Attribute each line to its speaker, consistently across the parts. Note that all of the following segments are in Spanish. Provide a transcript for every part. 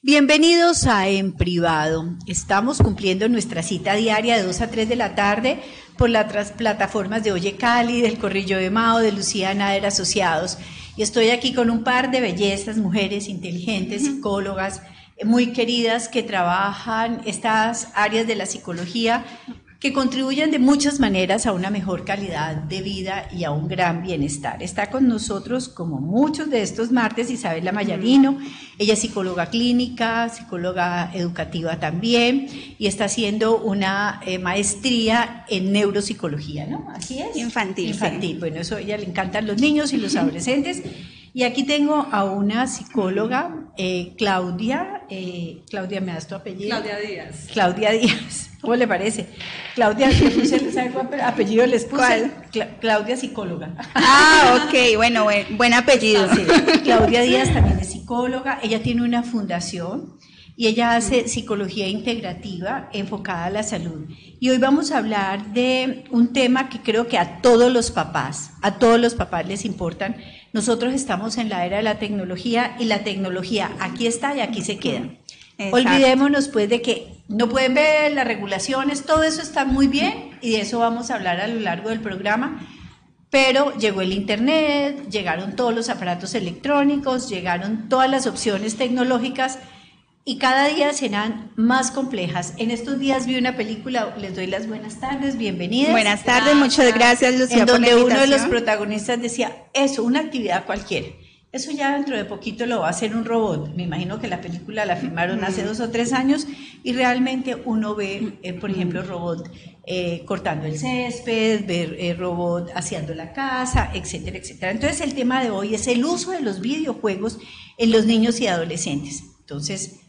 Speaker 1: Bienvenidos a En Privado. Estamos cumpliendo nuestra cita diaria de 2 a 3 de la tarde por las plataformas de Oye Cali, del Corrillo de Mao, de Lucía Nader Asociados. Y estoy aquí con un par de bellezas, mujeres inteligentes, psicólogas, eh, muy queridas que trabajan estas áreas de la psicología que contribuyen de muchas maneras a una mejor calidad de vida y a un gran bienestar. Está con nosotros, como muchos de estos martes, Isabela Mayarino. Ella es psicóloga clínica, psicóloga educativa también, y está haciendo una eh, maestría en neuropsicología, ¿no? Así es.
Speaker 2: Infantil.
Speaker 1: Infantil. Bueno, eso a ella le encantan los niños y los adolescentes. Y aquí tengo a una psicóloga, eh, Claudia. Eh, Claudia, ¿me das tu apellido?
Speaker 3: Claudia Díaz.
Speaker 1: Claudia Díaz. ¿Cómo le parece? Claudia, ¿le puse, ¿sabe cuál apellido les puse?
Speaker 2: ¿Cuál?
Speaker 1: Claudia psicóloga.
Speaker 2: Ah, ok, bueno, buen, apellido.
Speaker 1: Claudia Díaz también es psicóloga. Ella tiene una fundación y ella hace psicología integrativa enfocada a la salud. Y hoy vamos a hablar de un tema que creo que a todos los papás, a todos los papás les importan. Nosotros estamos en la era de la tecnología y la tecnología aquí está y aquí se queda. Olvidémonos pues de que no pueden ver las regulaciones, todo eso está muy bien y de eso vamos a hablar a lo largo del programa. Pero llegó el Internet, llegaron todos los aparatos electrónicos, llegaron todas las opciones tecnológicas y cada día serán más complejas. En estos días vi una película, les doy las buenas tardes, bienvenidas.
Speaker 2: Buenas tardes, muchas gracias Lucía.
Speaker 1: En donde uno de los protagonistas decía, eso, una actividad cualquiera. Eso ya dentro de poquito lo va a hacer un robot. Me imagino que la película la filmaron hace dos o tres años y realmente uno ve, eh, por ejemplo, robot eh, cortando el césped, ver eh, robot haciendo la casa, etcétera, etcétera. Entonces el tema de hoy es el uso de los videojuegos en los niños y adolescentes. Entonces,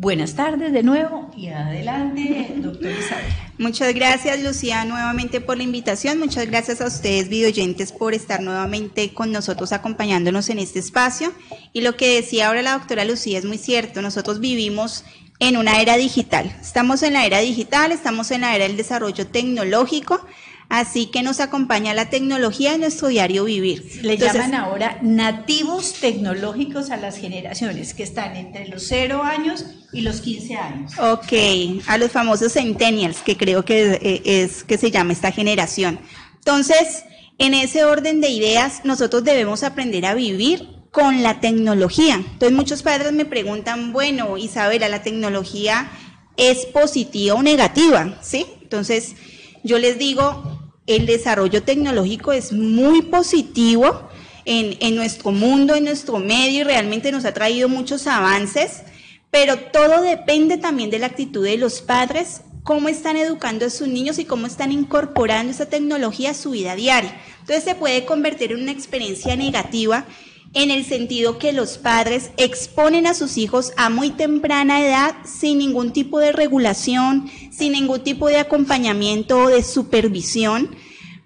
Speaker 1: Buenas tardes de nuevo y adelante, doctor Isabel.
Speaker 2: Muchas gracias, Lucía, nuevamente por la invitación. Muchas gracias a ustedes, videoyentes, por estar nuevamente con nosotros acompañándonos en este espacio. Y lo que decía ahora la doctora Lucía es muy cierto. Nosotros vivimos en una era digital. Estamos en la era digital, estamos en la era del desarrollo tecnológico. Así que nos acompaña la tecnología en nuestro diario vivir.
Speaker 1: Le llaman ahora nativos tecnológicos a las generaciones que están entre los 0 años y los 15 años.
Speaker 2: Ok, a los famosos centennials, que creo que eh, es que se llama esta generación. Entonces, en ese orden de ideas, nosotros debemos aprender a vivir con la tecnología. Entonces, muchos padres me preguntan, bueno, Isabela, ¿la tecnología es positiva o negativa? ¿Sí? Entonces, yo les digo, el desarrollo tecnológico es muy positivo en, en, nuestro mundo, en nuestro medio y realmente nos ha traído muchos avances, pero todo depende también de la actitud de los padres, cómo están educando a sus niños y cómo están incorporando esa tecnología a su vida diaria. Entonces se puede convertir en una experiencia negativa en el sentido que los padres exponen a sus hijos a muy temprana edad sin ningún tipo de regulación, sin ningún tipo de acompañamiento o de supervisión,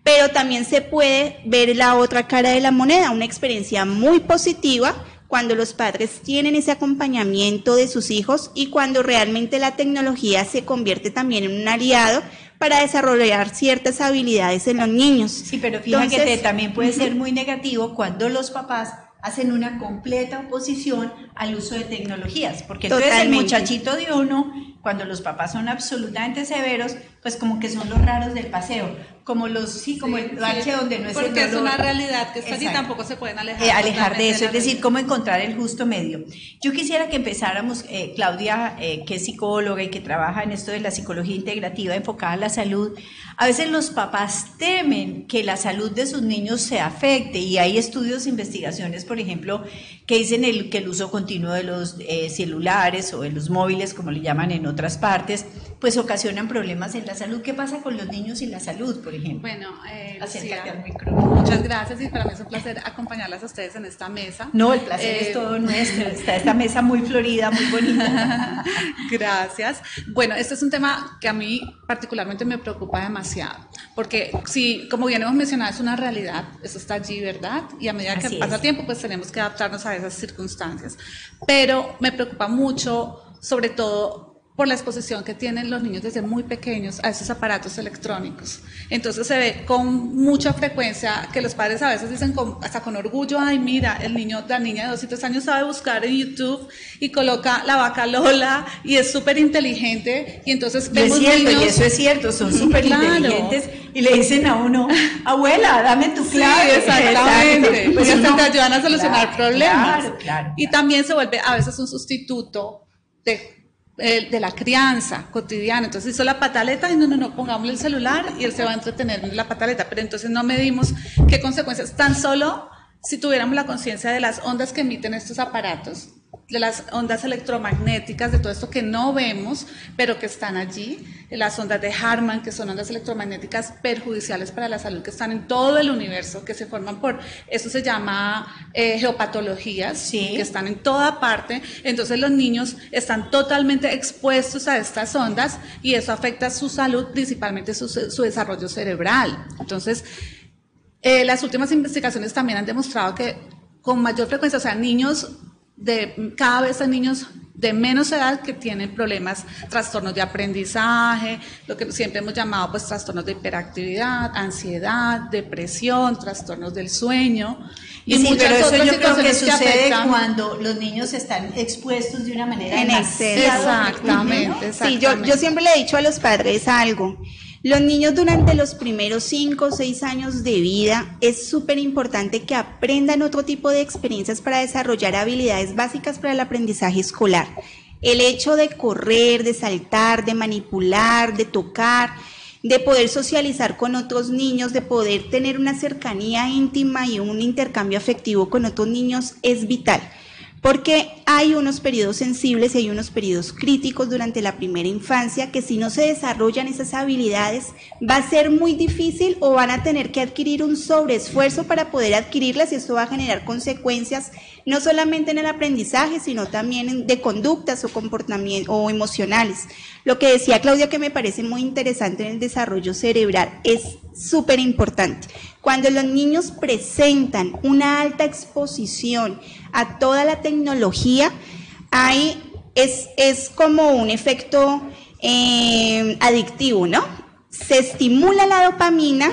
Speaker 2: pero también se puede ver la otra cara de la moneda, una experiencia muy positiva cuando los padres tienen ese acompañamiento de sus hijos y cuando realmente la tecnología se convierte también en un aliado para desarrollar ciertas habilidades en los niños.
Speaker 1: Sí, pero fíjate que también puede ser muy negativo cuando los papás hacen una completa oposición al uso de tecnologías, porque entonces el muchachito de uno, cuando los papás son absolutamente severos, pues como que son los raros del paseo, como los, sí, como el bache donde no es
Speaker 3: Porque es una realidad que está allí, tampoco se pueden alejar.
Speaker 1: Eh, alejar de eso, es decir, cómo encontrar el justo medio. Yo quisiera que empezáramos, eh, Claudia, eh, que es psicóloga y que trabaja en esto de la psicología integrativa enfocada a la salud, a veces los papás temen que la salud de sus niños se afecte y hay estudios, investigaciones, por ejemplo, que dicen el, que el uso continuo de los celulares o de los móviles, como le llaman en otras partes, pues ocasionan problemas en la salud. ¿Qué pasa con los niños y la salud, por ejemplo?
Speaker 3: Bueno, eh, muchas gracias y para mí es un placer acompañarlas a ustedes en esta mesa.
Speaker 1: No, el placer es eh, todo nuestro. Está esta mesa muy florida, muy bonita.
Speaker 3: gracias. Bueno, este es un tema que a mí particularmente me preocupa demasiado, porque si, como bien hemos mencionado, es una realidad, eso está allí, ¿verdad? Y a medida que pasa el tiempo, pues tenemos que adaptarnos a esas circunstancias. Pero me preocupa mucho, sobre todo, por la exposición que tienen los niños desde muy pequeños a esos aparatos electrónicos. Entonces se ve con mucha frecuencia que los padres a veces dicen hasta con orgullo, ay mira, el niño, la niña de dos y tres años sabe buscar en YouTube y coloca la vaca Lola y es súper inteligente y entonces
Speaker 1: vemos y es cierto, y eso es cierto, son súper inteligentes y le dicen a uno, abuela, dame tu clave.
Speaker 3: Sí, exactamente. Pues hasta te ayudan a solucionar problemas. Claro, claro, y también se vuelve a veces un sustituto de de la crianza cotidiana. Entonces hizo la pataleta y no, no, no, pongámosle el celular y él se va a entretener en la pataleta. Pero entonces no medimos qué consecuencias, tan solo si tuviéramos la conciencia de las ondas que emiten estos aparatos las ondas electromagnéticas, de todo esto que no vemos, pero que están allí, las ondas de Harman, que son ondas electromagnéticas perjudiciales para la salud, que están en todo el universo, que se forman por, eso se llama eh, geopatologías, que están en toda parte, entonces los niños están totalmente expuestos a estas ondas y eso afecta su salud, principalmente su, desarrollo cerebral. Entonces, eh, las últimas investigaciones también han demostrado que con mayor frecuencia, o sea, niños de cada vez hay niños de menos edad que tienen problemas, trastornos de aprendizaje, lo que siempre hemos llamado pues trastornos de hiperactividad, ansiedad, depresión, trastornos del sueño.
Speaker 1: Y, sí, pero eso yo creo que sucede cuando los niños están expuestos de una manera
Speaker 2: en Exactamente, exactamente. Sí, yo, yo siempre le he dicho a los padres algo. Los niños durante los primeros 5 o 6 años de vida es súper importante que aprendan otro tipo de experiencias para desarrollar habilidades básicas para el aprendizaje escolar. El hecho de correr, de saltar, de manipular, de tocar, de poder socializar con otros niños, de poder tener una cercanía íntima y un intercambio afectivo con otros niños es vital porque hay unos periodos sensibles y hay unos periodos críticos durante la primera infancia que si no se desarrollan esas habilidades va a ser muy difícil o van a tener que adquirir un sobreesfuerzo para poder adquirirlas y esto va a generar consecuencias no solamente en el aprendizaje, sino también de conductas o comportamiento o emocionales. Lo que decía Claudia que me parece muy interesante en el desarrollo cerebral es súper importante. Cuando los niños presentan una alta exposición a toda la tecnología, hay, es, es como un efecto eh, adictivo, ¿no? Se estimula la dopamina,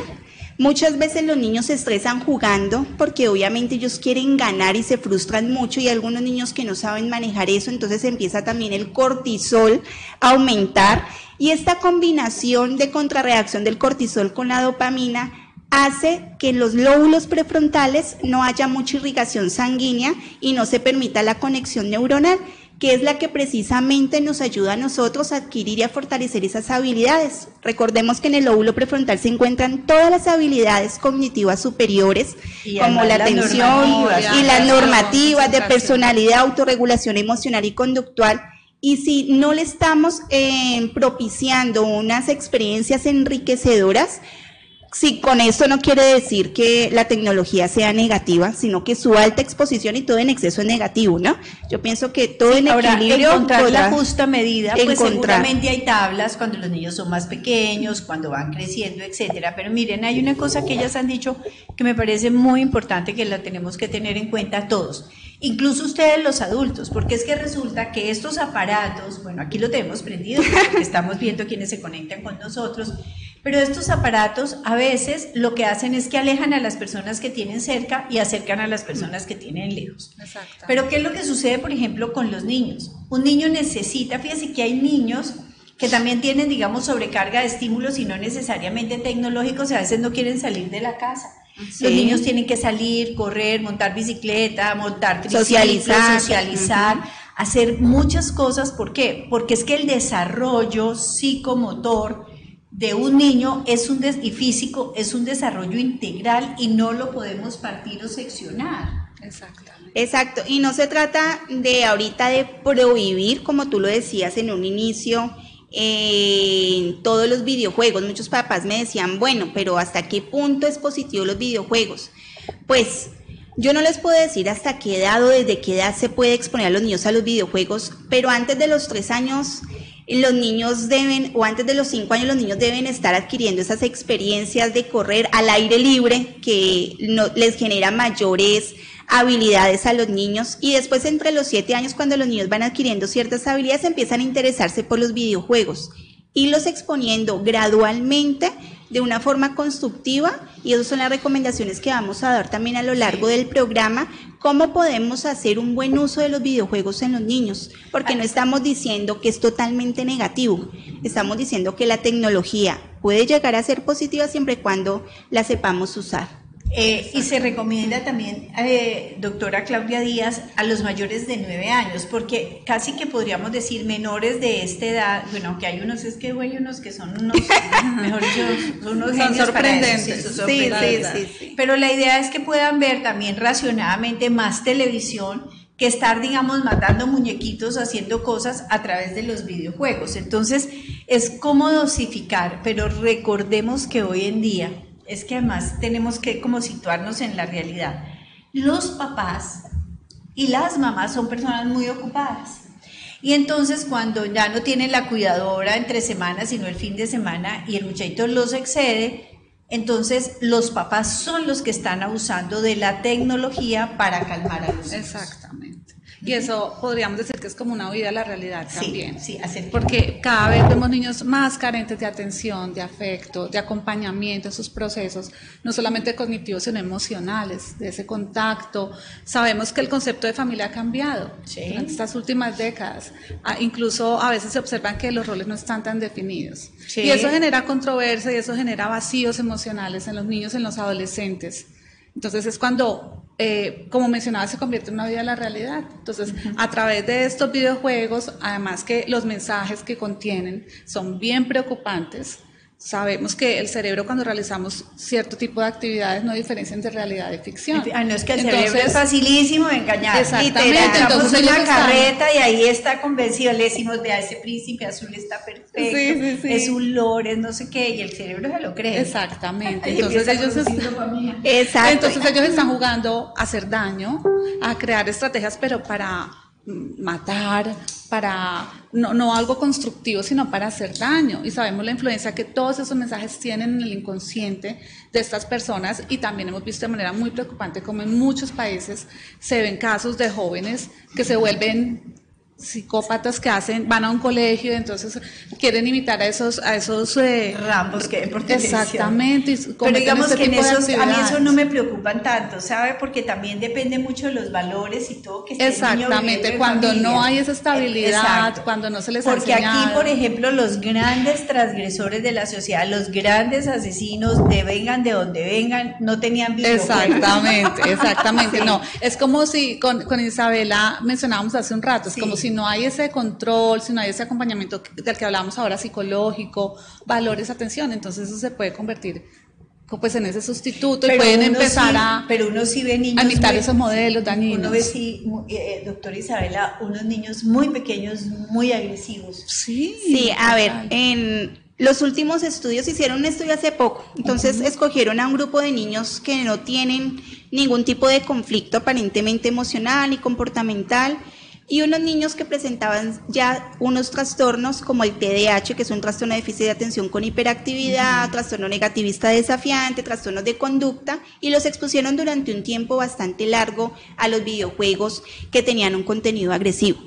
Speaker 2: Muchas veces los niños se estresan jugando porque obviamente ellos quieren ganar y se frustran mucho y algunos niños que no saben manejar eso, entonces empieza también el cortisol a aumentar y esta combinación de contrarreacción del cortisol con la dopamina hace que en los lóbulos prefrontales no haya mucha irrigación sanguínea y no se permita la conexión neuronal que es la que precisamente nos ayuda a nosotros a adquirir y a fortalecer esas habilidades. Recordemos que en el lóbulo prefrontal se encuentran todas las habilidades cognitivas superiores, como la atención y las normativas de personalidad, autorregulación emocional y conductual. Y si no le estamos eh, propiciando unas experiencias enriquecedoras, Sí, con esto no quiere decir que la tecnología sea negativa, sino que su alta exposición y todo en exceso es negativo, ¿no? Yo pienso que todo en
Speaker 1: ahora, equilibrio. Encontrar la justa medida, pues seguramente hay tablas cuando los niños son más pequeños, cuando van creciendo, etcétera. Pero miren, hay una cosa que ellas han dicho que me parece muy importante que la tenemos que tener en cuenta todos incluso ustedes los adultos, porque es que resulta que estos aparatos, bueno, aquí lo tenemos prendido porque estamos viendo quienes se conectan con nosotros, pero estos aparatos a veces lo que hacen es que alejan a las personas que tienen cerca y acercan a las personas que tienen lejos. Pero ¿qué es lo que sucede, por ejemplo, con los niños? Un niño necesita, fíjense que hay niños que también tienen, digamos, sobrecarga de estímulos y no necesariamente tecnológicos y a veces no quieren salir de la casa. Los niños tienen que salir, correr, montar bicicleta, montar
Speaker 2: socializar,
Speaker 1: socializar hacer muchas cosas. ¿Por qué? Porque es que el desarrollo psicomotor de un niño es un y físico es un desarrollo integral y no lo podemos partir o seccionar.
Speaker 2: Exactamente. Exacto, y no se trata de ahorita de prohibir, como tú lo decías en un inicio, en todos los videojuegos. Muchos papás me decían, bueno, pero ¿hasta qué punto es positivo los videojuegos? Pues yo no les puedo decir hasta qué edad o desde qué edad se puede exponer a los niños a los videojuegos, pero antes de los tres años los niños deben, o antes de los cinco años, los niños deben estar adquiriendo esas experiencias de correr al aire libre que no, les genera mayores habilidades a los niños. Y después entre los siete años cuando los niños van adquiriendo ciertas habilidades empiezan a interesarse por los videojuegos y los exponiendo gradualmente de una forma constructiva. Y esas son las recomendaciones que vamos a dar también a lo largo del programa, cómo podemos hacer un buen uso de los videojuegos en los niños, porque no estamos diciendo que es totalmente negativo, estamos diciendo que la tecnología puede llegar a ser positiva siempre y cuando la sepamos usar.
Speaker 1: Eh, y se recomienda también, eh, doctora Claudia Díaz, a los mayores de nueve años, porque casi que podríamos decir menores de esta edad, bueno, que hay unos, es que hay unos que son unos, mejor dicho, son unos genios sorprendentes. sí, sí, sí, sí, Pero la idea es que puedan ver también racionadamente más televisión que estar, digamos, matando muñequitos, haciendo cosas a través de los videojuegos. Entonces, es como dosificar, pero recordemos que hoy en día es que además tenemos que como situarnos en la realidad. Los papás y las mamás son personas muy ocupadas. Y entonces cuando ya no tienen la cuidadora entre semanas, sino el fin de semana, y el muchachito los excede, entonces los papás son los que están abusando de la tecnología para calmar a los hijos.
Speaker 3: Exactamente. Y eso podríamos decir que es como una huida a la realidad también.
Speaker 1: Sí, hacer
Speaker 3: porque cada vez vemos niños más carentes de atención, de afecto, de acompañamiento en sus procesos, no solamente cognitivos, sino emocionales, de ese contacto. Sabemos que el concepto de familia ha cambiado en estas últimas décadas. Ah, incluso a veces se observan que los roles no están tan definidos. Y eso genera controversia y eso genera vacíos emocionales en los niños, en los adolescentes. Entonces es cuando, eh, como mencionaba, se convierte en una vida de la realidad. Entonces, a través de estos videojuegos, además que los mensajes que contienen son bien preocupantes, Sabemos que el cerebro cuando realizamos cierto tipo de actividades no diferencia entre realidad y ficción.
Speaker 1: Ah, no es que el cerebro es facilísimo de engañar.
Speaker 3: Exactamente.
Speaker 1: Entonces una carreta y ahí está convencido, le decimos, vea, ese príncipe azul está perfecto, es un lore, no sé qué, y el cerebro se lo cree.
Speaker 3: Exactamente. Entonces ellos, Entonces ellos están jugando a hacer daño, a crear estrategias, pero para matar, para no, no, algo constructivo, sino para hacer daño. Y sabemos la influencia que todos esos mensajes tienen en el inconsciente de estas personas y también hemos visto de manera muy preocupante como en muchos países se ven casos de jóvenes que se vuelven psicópatas que hacen, van a un colegio, entonces quieren imitar a esos, a esos
Speaker 1: eh, rambos que
Speaker 3: Exactamente.
Speaker 1: Pero digamos que en esos, a mí eso no me preocupan tanto, ¿sabe? Porque también depende mucho de los valores y todo que
Speaker 3: Exactamente, cuando no hay esa estabilidad, cuando no se les
Speaker 1: Porque aquí, por ejemplo, los grandes transgresores de la sociedad, los grandes asesinos, de vengan de donde vengan, no tenían vida.
Speaker 3: Exactamente, exactamente. No, es como si con, con Isabela mencionábamos hace un rato, es como si no hay ese control, si no hay ese acompañamiento del que hablamos ahora psicológico, valores, atención, entonces eso se puede convertir pues en ese sustituto y pueden empezar a
Speaker 1: pero uno sí ve niños
Speaker 3: a imitar esos modelos dañinos.
Speaker 1: Uno ve sí, eh, doctora Isabela, unos niños muy pequeños, muy agresivos.
Speaker 2: Sí. Sí, a ver, en los últimos estudios hicieron un estudio hace poco, entonces escogieron a un grupo de niños que no tienen ningún tipo de conflicto aparentemente emocional y comportamental y unos niños que presentaban ya unos trastornos como el TDAH, que es un trastorno de déficit de atención con hiperactividad, trastorno negativista desafiante, trastornos de conducta, y los expusieron durante un tiempo bastante largo a los videojuegos que tenían un contenido agresivo.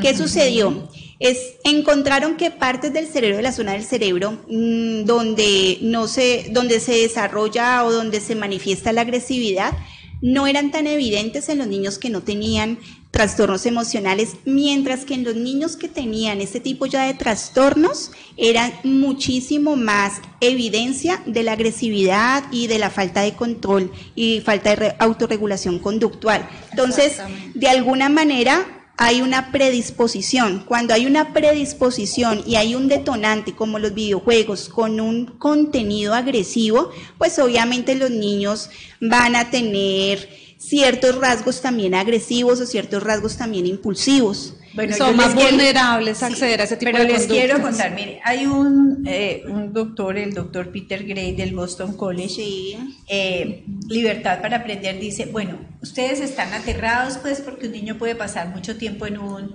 Speaker 2: ¿Qué sucedió? Es, encontraron que partes del cerebro, de la zona del cerebro, mm, donde, no se, donde se desarrolla o donde se manifiesta la agresividad, no eran tan evidentes en los niños que no tenían trastornos emocionales, mientras que en los niños que tenían este tipo ya de trastornos eran muchísimo más evidencia de la agresividad y de la falta de control y falta de autorregulación conductual. Entonces, de alguna manera, hay una predisposición. Cuando hay una predisposición y hay un detonante como los videojuegos con un contenido agresivo, pues obviamente los niños van a tener ciertos rasgos también agresivos o ciertos rasgos también impulsivos.
Speaker 3: Bueno, son más vulnerables a acceder a ese tipo
Speaker 1: pero
Speaker 3: de
Speaker 1: les quiero contar, mire, hay un, eh, un doctor, el doctor Peter Gray del Boston College, eh, Libertad para Aprender, dice, bueno, ustedes están aterrados pues porque un niño puede pasar mucho tiempo en un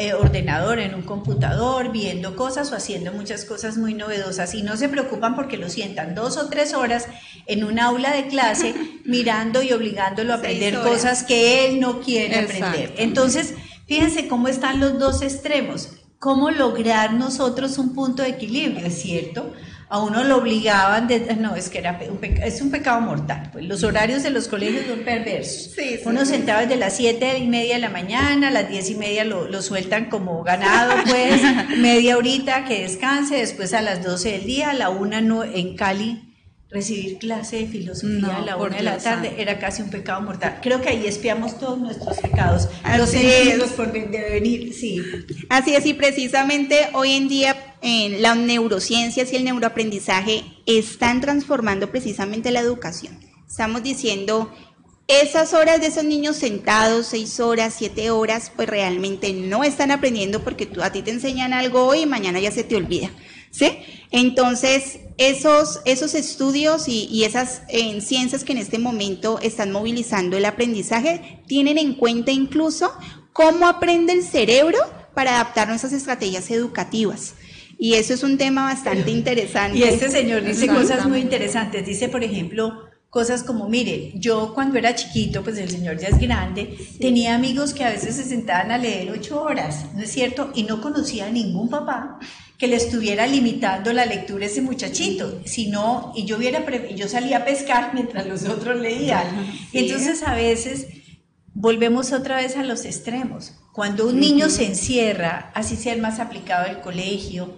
Speaker 1: eh, ordenador, en un computador, viendo cosas o haciendo muchas cosas muy novedosas. Y no se preocupan porque lo sientan dos o tres horas en un aula de clase mirando y obligándolo a aprender cosas que él no quiere aprender. Entonces, fíjense cómo están los dos extremos, cómo lograr nosotros un punto de equilibrio, ¿es cierto? A uno lo obligaban, de, no, es que era un es un pecado mortal. Pues los horarios de los colegios son perversos. uno sentaba desde las siete y media de la mañana, a las diez y media lo, lo, sueltan como ganado, pues, media horita que descanse, después a las doce del día, a la una no, en Cali recibir clase de filosofía a la una de la tarde era casi un pecado mortal. Creo que ahí espiamos todos nuestros pecados, los sentidos por venir, sí.
Speaker 2: Así es, y precisamente hoy en día en las neurociencias y el neuroaprendizaje están transformando precisamente la educación. Estamos diciendo, esas horas de esos niños sentados, seis horas, siete horas, pues realmente no están aprendiendo porque tú, a ti te enseñan algo hoy y mañana ya se te olvida. ¿Sí? Entonces, esos, esos estudios y, esas en ciencias que en este momento están movilizando el aprendizaje tienen en cuenta incluso cómo aprende el cerebro para adaptar nuestras estrategias educativas. Y eso es un tema bastante interesante.
Speaker 1: Y este señor dice cosas muy interesantes. Dice, por ejemplo, cosas como, mire, yo cuando era chiquito, pues el señor ya es grande, tenía amigos que a veces se sentaban a leer ocho horas, ¿no es cierto? Y no conocía a ningún papá que le estuviera limitando la lectura a ese muchachito, sino, y yo, hubiera, yo salía a pescar mientras los otros leían. Y entonces a veces volvemos otra vez a los extremos. Cuando un niño se encierra, así sea el más aplicado del colegio,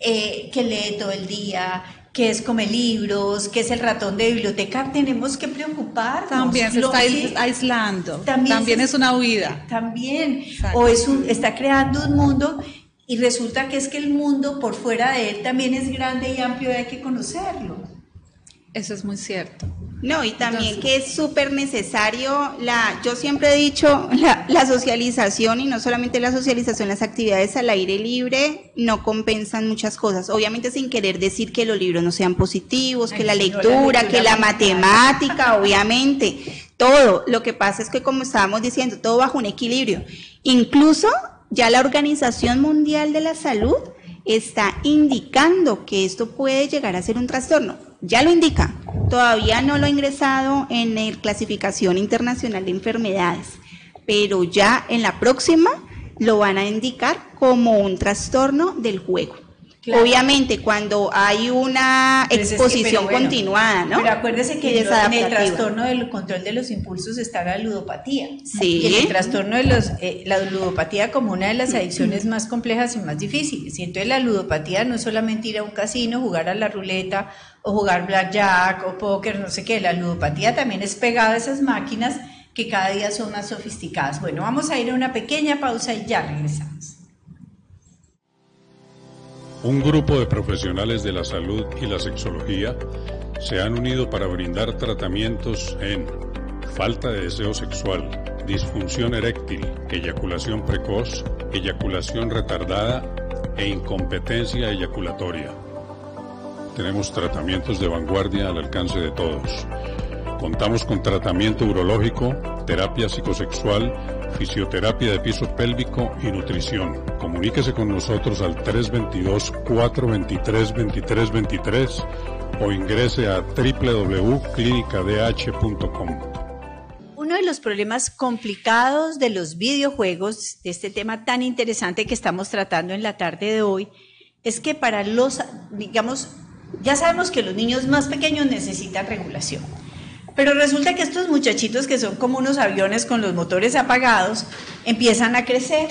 Speaker 1: eh, que lee todo el día, que es come libros, que es el ratón de biblioteca, tenemos que preocuparnos.
Speaker 3: También se está aislando, también, es una huida.
Speaker 1: También, o es un, está creando un mundo y resulta que es que el mundo por fuera de él también es grande y amplio y hay que conocerlo.
Speaker 3: Eso es muy cierto.
Speaker 2: No, y también que es súper necesario, la, yo siempre he dicho, la, socialización y no solamente la socialización, las actividades al aire libre no compensan muchas cosas. Obviamente sin querer decir que los libros no sean positivos, que la lectura, que la matemática, obviamente, todo. Lo que pasa es que como estábamos diciendo, todo bajo un equilibrio. Incluso ya la Organización Mundial de la Salud está indicando que esto puede llegar a ser un trastorno ya lo indica, todavía no lo ha ingresado en la clasificación internacional de enfermedades, pero ya en la próxima lo van a indicar como un trastorno del juego. Obviamente, cuando hay una exposición continuada, ¿no?
Speaker 1: Pero acuérdese que en el trastorno del control de los impulsos está la ludopatía. Sí. Y en el trastorno de los, eh, la ludopatía como una de las adicciones más complejas y más difíciles. Y entonces la ludopatía no es solamente ir a un casino, jugar a la ruleta o jugar blackjack o póker, no sé qué. La ludopatía también es pegada a esas máquinas que cada día son más sofisticadas. Bueno, vamos a ir a una pequeña pausa y ya regresamos.
Speaker 4: Un grupo de profesionales de la salud y la sexología se han unido para brindar tratamientos en falta de deseo sexual, disfunción eréctil, eyaculación precoz, eyaculación retardada e incompetencia eyaculatoria. Tenemos tratamientos de vanguardia al alcance de todos. Contamos con tratamiento urológico, terapia psicosexual, fisioterapia de piso pélvico y nutrición. Comuníquese con nosotros al 322-423-2323 o ingrese a www.clinicadh.com.
Speaker 1: Uno de los problemas complicados de los videojuegos, de este tema tan interesante que estamos tratando en la tarde de hoy, es que para los, digamos, ya sabemos que los niños más pequeños necesitan regulación pero resulta que estos muchachitos que son como unos aviones con los motores apagados, empiezan a crecer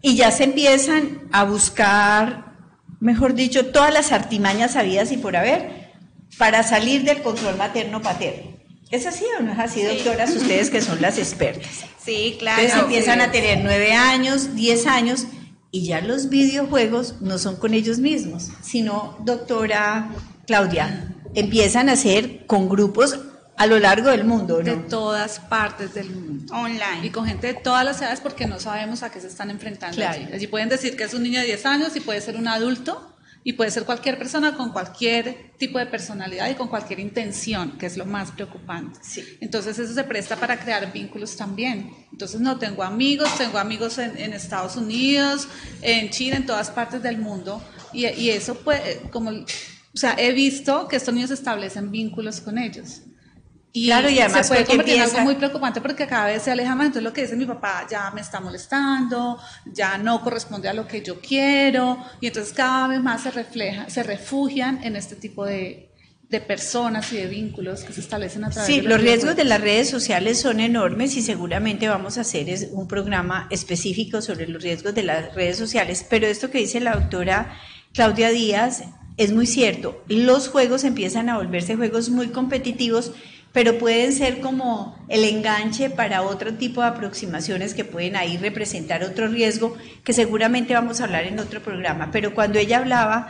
Speaker 1: y ya se empiezan a buscar, mejor dicho, todas las artimañas habidas y por haber para salir del control materno-paterno. ¿Es así o no es así, doctoras? Ustedes que son las expertas.
Speaker 2: Sí, claro.
Speaker 1: Entonces empiezan a tener nueve años, diez años, y ya los videojuegos no son con ellos mismos, sino, doctora Claudia, empiezan a ser con grupos a lo largo del mundo, ¿no?
Speaker 3: De todas partes del mundo.
Speaker 2: Online.
Speaker 3: Y con gente de todas las edades porque no sabemos a qué se están enfrentando allí. Allí pueden decir que es un niño de 10 años y puede ser un adulto Y puede ser cualquier persona con cualquier tipo de personalidad y con cualquier intención, que es lo más preocupante. Entonces eso se presta para crear vínculos también. Entonces no tengo amigos, tengo amigos en, Estados Unidos, en China, en todas partes del mundo. Y, y eso puede, como, o sea, he visto que estos niños establecen vínculos con ellos. Y claro, y además se puede convertir en algo muy preocupante porque cada vez se aleja más. Entonces lo que dice mi papá ya me está molestando, ya no corresponde a lo que yo quiero. Y entonces cada vez más se refleja, se refugian en este tipo de, de personas y de vínculos que se establecen a través
Speaker 1: sí, de los, los riesgos de las redes sociales son enormes y seguramente vamos a hacer un programa específico sobre los riesgos de las redes sociales. Pero esto que dice la doctora Claudia Díaz es muy cierto. Los juegos empiezan a volverse juegos muy competitivos pero pueden ser como el enganche para otro tipo de aproximaciones que pueden ahí representar otro riesgo que seguramente vamos a hablar en otro programa. Pero cuando ella hablaba,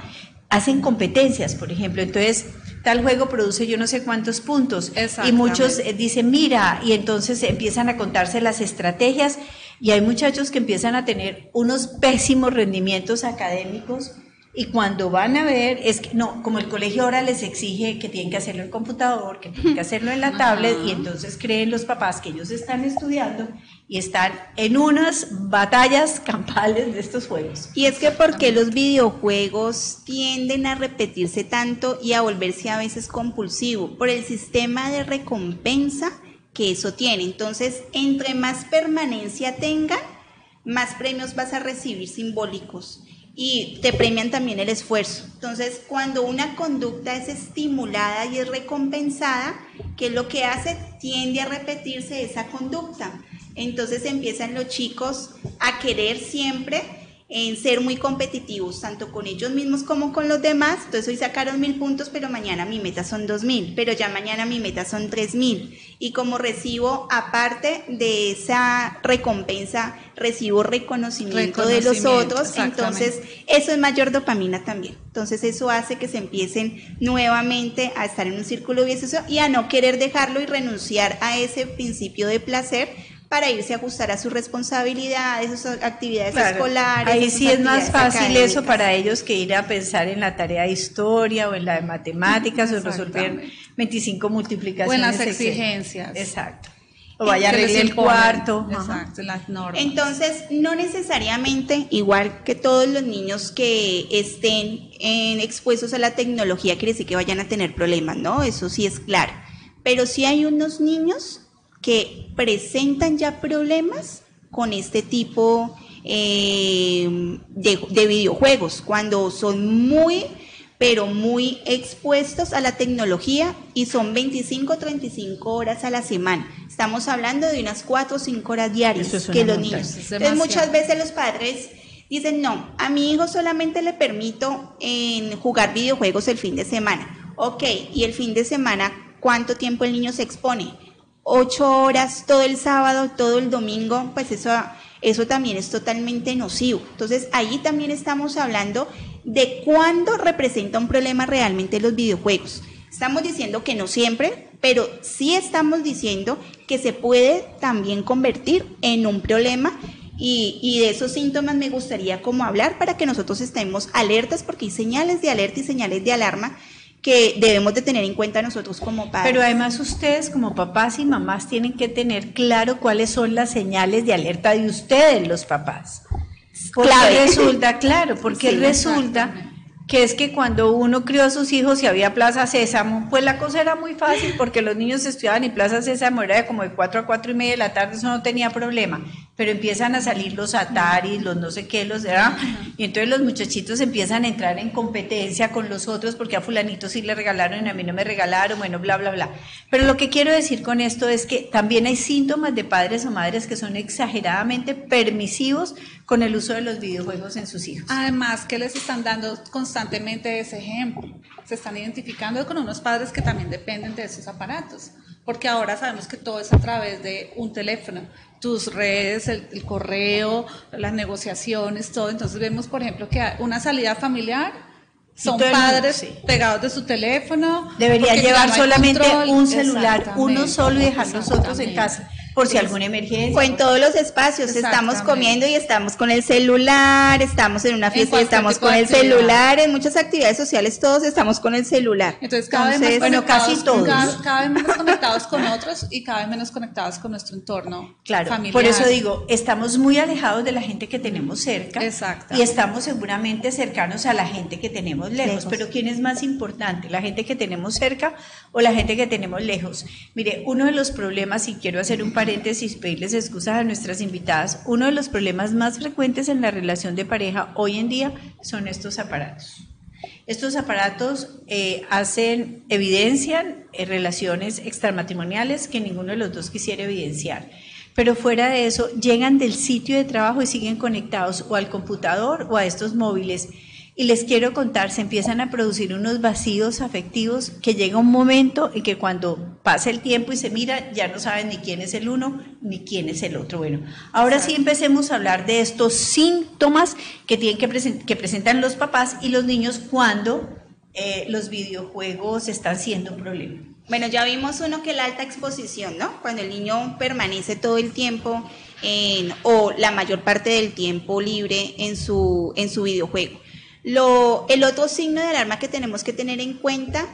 Speaker 1: hacen competencias, por ejemplo, entonces tal juego produce yo no sé cuántos puntos. Y muchos eh, dicen, mira, y entonces empiezan a contarse las estrategias. Y hay muchachos que empiezan a tener unos pésimos rendimientos académicos y cuando van a ver, es que no, como el colegio ahora les exige que tienen que hacerlo en computador, que tienen que hacerlo en la tablet, y entonces creen los papás que ellos están estudiando y están en unas batallas campales de estos juegos.
Speaker 2: Y es que porque los videojuegos tienden a repetirse tanto y a volverse a veces compulsivo por el sistema de recompensa que eso tiene. Entonces, entre más permanencia tengan, más premios vas a recibir simbólicos y te premian también el esfuerzo. Entonces, cuando una conducta es estimulada y es recompensada, ¿qué es lo que hace? Tiende a repetirse esa conducta. Entonces empiezan los chicos a querer siempre en ser muy competitivos, tanto con ellos mismos como con los demás. Entonces hoy sacaron mil puntos, pero mañana mi meta son dos mil, pero ya mañana mi meta son tres mil. Y como recibo, aparte de esa recompensa, recibo reconocimiento, de los otros, entonces eso es mayor dopamina también. Entonces eso hace que se empiecen nuevamente a estar en un círculo vicioso y a no querer dejarlo y renunciar a ese principio de placer para irse a ajustar a sus responsabilidades, sus actividades escolares.
Speaker 1: Ahí sí es más fácil eso para ellos que ir a pensar en la tarea de historia o en la de matemáticas o resolver 25 multiplicaciones. O
Speaker 3: en las exigencias.
Speaker 1: Exacto. O vaya a arreglar el cuarto.
Speaker 3: Exacto, las normas.
Speaker 2: Entonces, no necesariamente, igual que todos los niños que estén en, expuestos a la tecnología, quiere decir que vayan a tener problemas, ¿no? Eso sí es claro. Pero sí hay unos niños que presentan ya problemas con este tipo eh, de, videojuegos, cuando son muy, pero muy expuestos a la tecnología y son 25 35 horas a la semana. Estamos hablando de unas 4 o 5 horas diarias que los niños. Entonces muchas veces los padres dicen, no, a mi hijo solamente le permito en jugar videojuegos el fin de semana. Ok, y el fin de semana, ¿cuánto tiempo el niño se expone? Ocho horas todo el sábado, todo el domingo, pues eso, eso también es totalmente nocivo. Entonces ahí también estamos hablando de cuándo representa un problema realmente los videojuegos. Estamos diciendo que no siempre, pero sí estamos diciendo que se puede también convertir en un problema y, y, de esos síntomas me gustaría como hablar para que nosotros estemos alertas porque hay señales de alerta y señales de alarma que debemos de tener en cuenta nosotros como padres.
Speaker 1: Pero además ustedes como papás y mamás tienen que tener claro cuáles son las señales de alerta de ustedes los papás. Porque resulta, claro, porque resulta que es que cuando uno crió a sus hijos y había Plaza Sésamo, pues la cosa era muy fácil porque los niños estudiaban y Plaza Sésamo era de como de 4 a 4 y media de la tarde, eso no tenía problema, pero empiezan a salir los Ataris, los no sé qué, los de... Y entonces los muchachitos empiezan a entrar en competencia con los otros porque a fulanito sí le regalaron y a mí no me regalaron, bueno, bla, bla, bla. Pero lo que quiero decir con esto es que también hay síntomas de padres o madres que son exageradamente permisivos con el uso de los videojuegos en sus hijos.
Speaker 3: Además, que les están dando constantemente ese ejemplo. Se están identificando con unos padres que también dependen de esos aparatos, porque ahora sabemos que todo es a través de un teléfono, tus redes, el, correo, las negociaciones, todo. Entonces vemos, por ejemplo, que una salida familiar son padres pegados de su teléfono.
Speaker 1: Debería llevar solamente un celular, uno solo y dejar los otros en casa. Por si alguna emergencia.
Speaker 2: O en todos los espacios, estamos comiendo y estamos con el celular, estamos en una fiesta y estamos con el celular, en muchas actividades sociales todos estamos con el celular.
Speaker 3: Entonces, cada vez más bueno, casi todos. Cada, vez menos conectados con otros y cada vez menos conectados con nuestro entorno
Speaker 1: claro, Por eso digo, estamos muy alejados de la gente que tenemos cerca.
Speaker 3: Exacto.
Speaker 1: Y estamos seguramente cercanos a la gente que tenemos lejos. Pero ¿quién es más importante? ¿La gente que tenemos cerca o la gente que tenemos lejos? Mire, uno de los problemas, y quiero hacer un paréntesis, pedirles excusas a nuestras invitadas, uno de los problemas más frecuentes en la relación de pareja hoy en día son estos aparatos. Estos aparatos eh, hacen, evidencian eh, relaciones extramatrimoniales que ninguno de los dos quisiera evidenciar. Pero fuera de eso, llegan del sitio de trabajo y siguen conectados o al computador o a estos móviles y les quiero contar, se empiezan a producir unos vacíos afectivos que llega un momento en que cuando pasa el tiempo y se mira, ya no saben ni quién es el uno ni quién es el otro. Bueno, ahora sí empecemos a hablar de estos síntomas que, tienen que, que presentan los papás y los niños cuando eh, los videojuegos están siendo un problema.
Speaker 2: Bueno, ya vimos uno que es la alta exposición, ¿no? Cuando el niño permanece todo el tiempo en, o la mayor parte del tiempo libre en su, en su videojuego. Lo, el otro signo de alarma que tenemos que tener en cuenta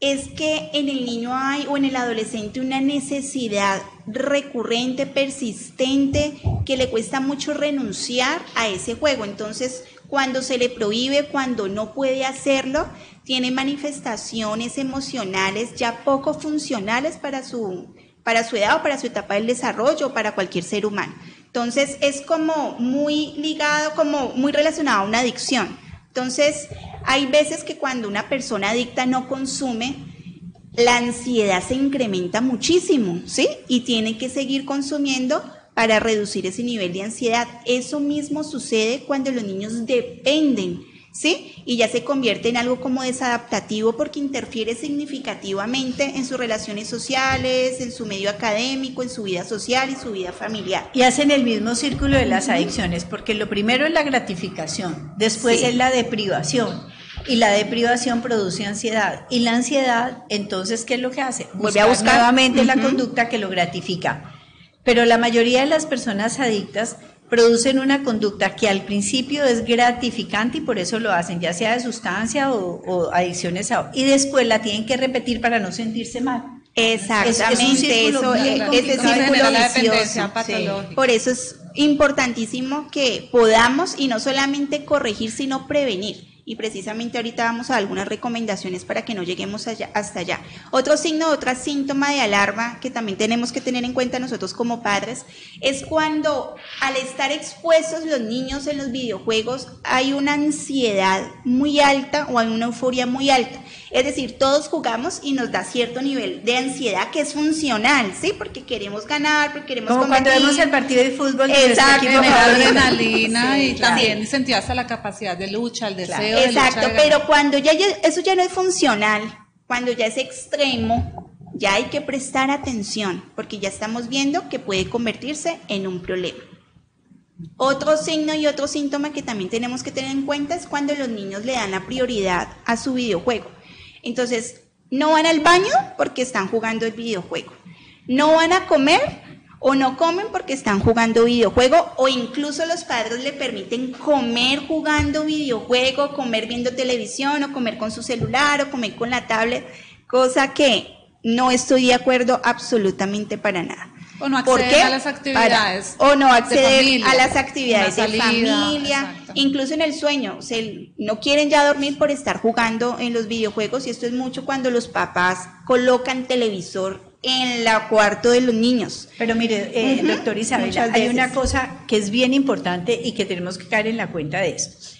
Speaker 2: es que en el niño hay o en el adolescente una necesidad recurrente, persistente, que le cuesta mucho renunciar a ese juego. Entonces, cuando se le prohíbe, cuando no puede hacerlo, tiene manifestaciones emocionales ya poco funcionales para su, para su edad o para su etapa del desarrollo o para cualquier ser humano. Entonces, es como muy ligado, como muy relacionado a una adicción. Entonces, hay veces que cuando una persona adicta no consume, la ansiedad se incrementa muchísimo, ¿sí? Y tiene que seguir consumiendo para reducir ese nivel de ansiedad. Eso mismo sucede cuando los niños dependen ¿sí? Y ya se convierte en algo como desadaptativo porque interfiere significativamente en sus relaciones sociales, en su medio académico, en su vida social y su vida familiar.
Speaker 1: Y hacen el mismo círculo de las adicciones, porque lo primero es la gratificación, después es la deprivación. Y la deprivación produce ansiedad. Y la ansiedad, entonces, ¿qué es lo que hace? Vuelve a buscar nuevamente la conducta que lo gratifica. Pero la mayoría de las personas adictas producen una conducta que al principio es gratificante y por eso lo hacen, ya sea de sustancia o, adicciones a... Y después la tienen que repetir para no sentirse mal.
Speaker 2: Exactamente, eso, ese círculo vicioso. Por eso es importantísimo que podamos y no solamente corregir, sino prevenir y precisamente ahorita vamos a algunas recomendaciones para que no lleguemos allá, hasta allá. Otro signo, otra síntoma de alarma que también tenemos que tener en cuenta nosotros como padres es cuando al estar expuestos los niños en los videojuegos hay una ansiedad muy alta o hay una euforia muy alta. Es decir, todos jugamos y nos da cierto nivel de ansiedad que es funcional, ¿sí? Porque queremos ganar, porque queremos
Speaker 1: Como cuando vemos el partido de fútbol.
Speaker 3: Exacto. adrenalina y también sentir hasta la capacidad de lucha, el deseo
Speaker 2: Exacto, pero cuando ya eso ya no es funcional, cuando ya es extremo, ya hay que prestar atención, porque ya estamos viendo que puede convertirse en un problema. Otro signo y otro síntoma que también tenemos que tener en cuenta es cuando los niños le dan la prioridad a su videojuego. Entonces, no van al baño porque están jugando el videojuego. No van a comer o no comen porque están jugando videojuego o incluso los padres le permiten comer jugando videojuego, comer viendo televisión o comer con su celular o comer con la tablet, cosa que no estoy de acuerdo absolutamente para nada.
Speaker 3: O no acceder a las actividades.
Speaker 2: o no acceder a las actividades de familia, incluso en el sueño. Se, no quieren ya dormir por estar jugando en los videojuegos y esto es mucho cuando los papás colocan televisor en la cuarto de los niños.
Speaker 1: Pero mire, eh, doctor Isabela, hay una cosa que es bien importante y que tenemos que caer en la cuenta de esto.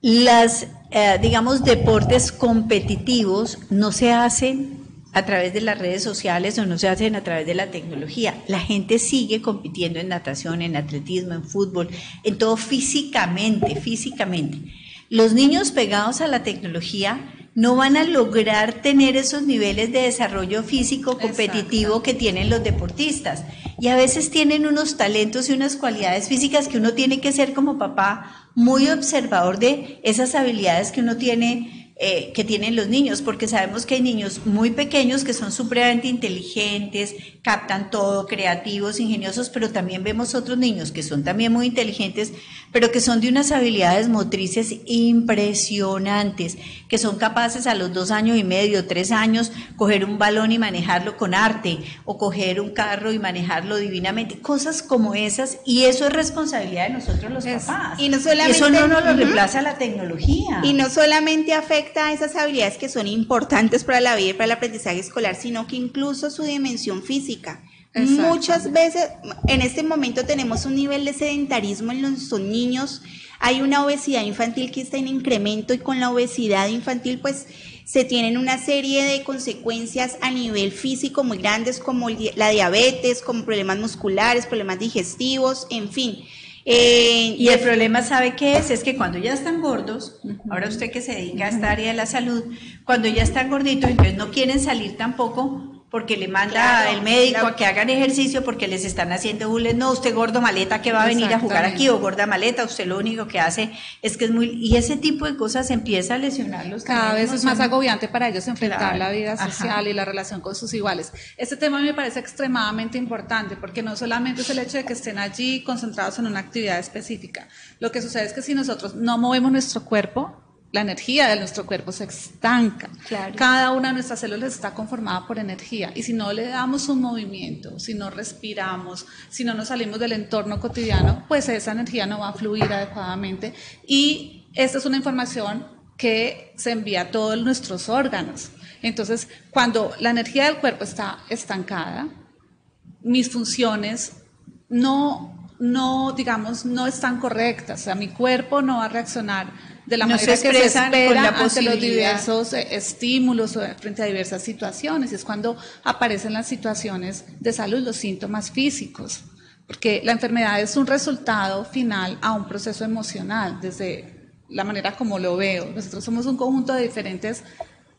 Speaker 1: Las, eh, digamos, deportes competitivos no se hacen a través de las redes sociales o no se hacen a través de la tecnología. La gente sigue compitiendo en natación, en atletismo, en fútbol, en todo físicamente, físicamente. Los niños pegados a la tecnología no van a lograr tener esos niveles de desarrollo físico competitivo que tienen los deportistas. Y a veces tienen unos talentos y unas cualidades físicas que uno tiene que ser como papá muy observador de esas habilidades que uno tiene eh, que tienen los niños, porque sabemos que hay niños muy pequeños que son supremamente inteligentes, captan todo, creativos, ingeniosos, pero también vemos otros niños que son también muy inteligentes, pero que son de unas habilidades motrices impresionantes, que son capaces a los dos años y medio, tres años, coger un balón y manejarlo con arte, o coger un carro y manejarlo divinamente, cosas como esas, y eso es responsabilidad de nosotros los papás.
Speaker 2: Y no solamente,
Speaker 1: eso no nos lo reemplaza la tecnología.
Speaker 2: Y no solamente afecta a esas habilidades que son importantes para la vida y para el aprendizaje escolar, sino que incluso su dimensión física. Muchas veces, en este momento tenemos un nivel de sedentarismo en los niños, hay una obesidad infantil que está en incremento y con la obesidad infantil pues se tienen una serie de consecuencias a nivel físico muy grandes como la diabetes, como problemas musculares, problemas digestivos, en fin.
Speaker 1: Eh, y el problema, ¿sabe qué es? Es que cuando ya están gordos, ahora usted que se dedica a esta área de la salud, cuando ya están gorditos, entonces no quieren salir tampoco porque le manda el médico a que hagan ejercicio porque les están haciendo bullying. No, usted gordo maleta que va a venir a jugar aquí o gorda maleta, usted lo único que hace es que es muy... Y ese tipo de cosas empieza a lesionarlos.
Speaker 3: Cada vez es más agobiante para ellos enfrentar la vida social y la relación con sus iguales. Este tema me parece extremadamente importante porque no solamente es el hecho de que estén allí concentrados en una actividad específica. Lo que sucede es que si nosotros no movemos nuestro cuerpo, la energía de nuestro cuerpo se estanca. Cada una de nuestras células está conformada por energía y si no le damos un movimiento, si no respiramos, si no nos salimos del entorno cotidiano, pues esa energía no va a fluir adecuadamente y esta es una información que se envía a todos nuestros órganos. Entonces, cuando la energía del cuerpo está estancada, mis funciones no, no, digamos, no están correctas, o sea, mi cuerpo no va a reaccionar de la manera que se espera ante los diversos eh, estímulos o frente a diversas situaciones. Es cuando aparecen las situaciones de salud, los síntomas físicos, porque la enfermedad es un resultado final a un proceso emocional, desde la manera como lo veo. Nosotros somos un conjunto de diferentes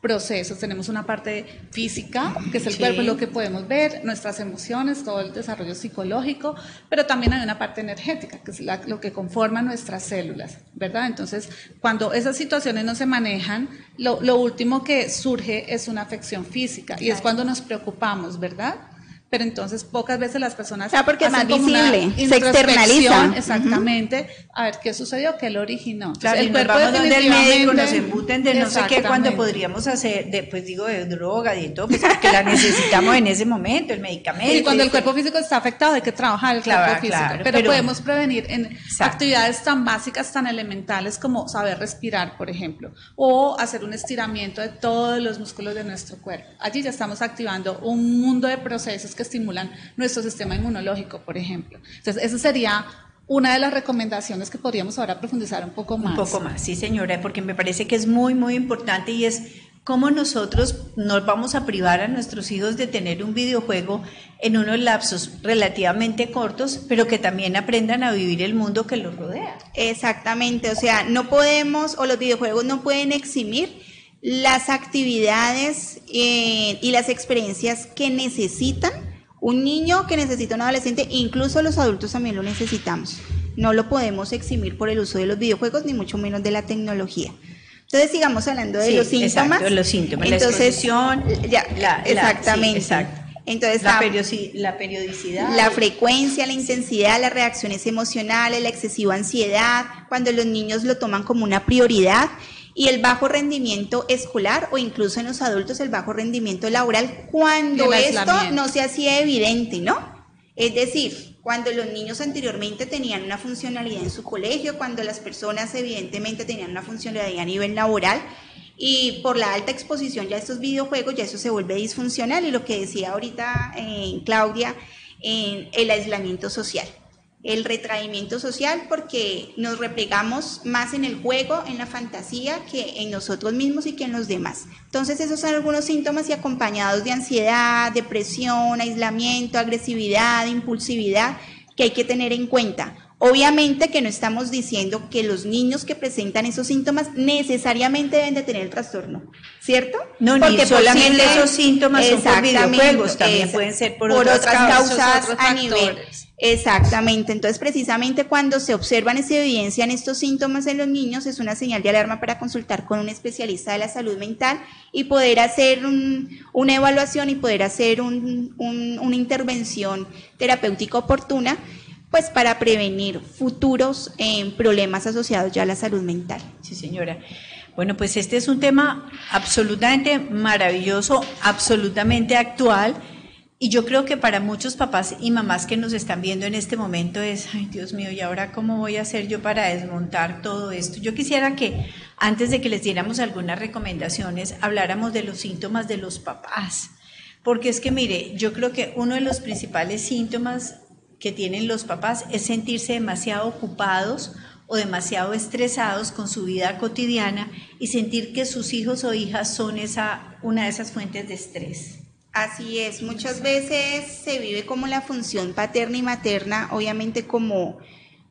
Speaker 3: procesos. Tenemos una parte física, que es el cuerpo, lo que podemos ver, nuestras emociones, todo el desarrollo psicológico, pero también hay una parte energética, que es lo que conforma nuestras células, ¿verdad? Entonces, cuando esas situaciones no se manejan, lo, lo último que surge es una afección física y es cuando nos preocupamos, ¿verdad? Pero entonces pocas veces las personas
Speaker 2: o sea, porque es más visible, se externaliza.
Speaker 3: Exactamente, a ver qué sucedió, qué lo originó.
Speaker 1: Claro, el cuerpo vamos del médico, nos embuten de no sé qué cuando podríamos hacer, de, pues digo, de droga, y todo, pues porque la necesitamos en ese momento, el medicamento.
Speaker 3: Y cuando el cuerpo físico está afectado hay que trabajar el cuerpo físico, pero, podemos prevenir en actividades tan básicas, tan elementales como saber respirar, por ejemplo, o hacer un estiramiento de todos los músculos de nuestro cuerpo. Allí ya estamos activando un mundo de procesos que estimulan nuestro sistema inmunológico, por ejemplo. Entonces, esa sería una de las recomendaciones que podríamos ahora profundizar un poco más.
Speaker 1: Un poco más, sí señora, porque me parece que es muy, muy importante y es cómo nosotros nos vamos a privar a nuestros hijos de tener un videojuego en unos lapsos relativamente cortos, pero que también aprendan a vivir el mundo que los rodea.
Speaker 2: Exactamente, o sea, no podemos, o los videojuegos no pueden eximir las actividades eh, y las experiencias que necesitan un niño que necesita un adolescente, incluso los adultos también lo necesitamos. No lo podemos eximir por el uso de los videojuegos, ni mucho menos de la tecnología. Entonces sigamos hablando de los síntomas.
Speaker 1: Exacto, los síntomas, Entonces, la
Speaker 2: ya, exactamente.
Speaker 1: Entonces, la, la, periodicidad.
Speaker 2: La frecuencia, la intensidad, las reacciones emocionales, la excesiva ansiedad, cuando los niños lo toman como una prioridad y el bajo rendimiento escolar o incluso en los adultos el bajo rendimiento laboral cuando esto no se hacía evidente, ¿no? Es decir, cuando los niños anteriormente tenían una funcionalidad en su colegio, cuando las personas evidentemente tenían una funcionalidad a nivel laboral y por la alta exposición ya a estos videojuegos ya eso se vuelve disfuncional y lo que decía ahorita eh, Claudia, en el aislamiento social el retraimiento social porque nos replegamos más en el juego, en la fantasía, que en nosotros mismos y que en los demás. Entonces esos son algunos síntomas y acompañados de ansiedad, depresión, aislamiento, agresividad, impulsividad, que hay que tener en cuenta. Obviamente que no estamos diciendo que los niños que presentan esos síntomas necesariamente deben de tener el trastorno, ¿cierto?
Speaker 1: No, Porque solamente esos síntomas son por videojuegos, también pueden ser por, otras, causas, a nivel
Speaker 2: Exactamente, entonces precisamente cuando se observan y se evidencian estos síntomas en los niños es una señal de alarma para consultar con un especialista de la salud mental y poder hacer una evaluación y poder hacer una intervención terapéutica oportuna pues para prevenir futuros eh, problemas asociados ya a la salud mental.
Speaker 1: Sí, señora. Bueno, pues este es un tema absolutamente maravilloso, absolutamente actual y yo creo que para muchos papás y mamás que nos están viendo en este momento es, ay Dios mío, ¿y ahora cómo voy a hacer yo para desmontar todo esto? Yo quisiera que antes de que les diéramos algunas recomendaciones, habláramos de los síntomas de los papás. Porque es que, mire, yo creo que uno de los principales síntomas que tienen los papás es sentirse demasiado ocupados o demasiado estresados con su vida cotidiana y sentir que sus hijos o hijas son esa, una de esas fuentes de estrés.
Speaker 2: Así es, muchas veces se vive como la función paterna y materna, obviamente como,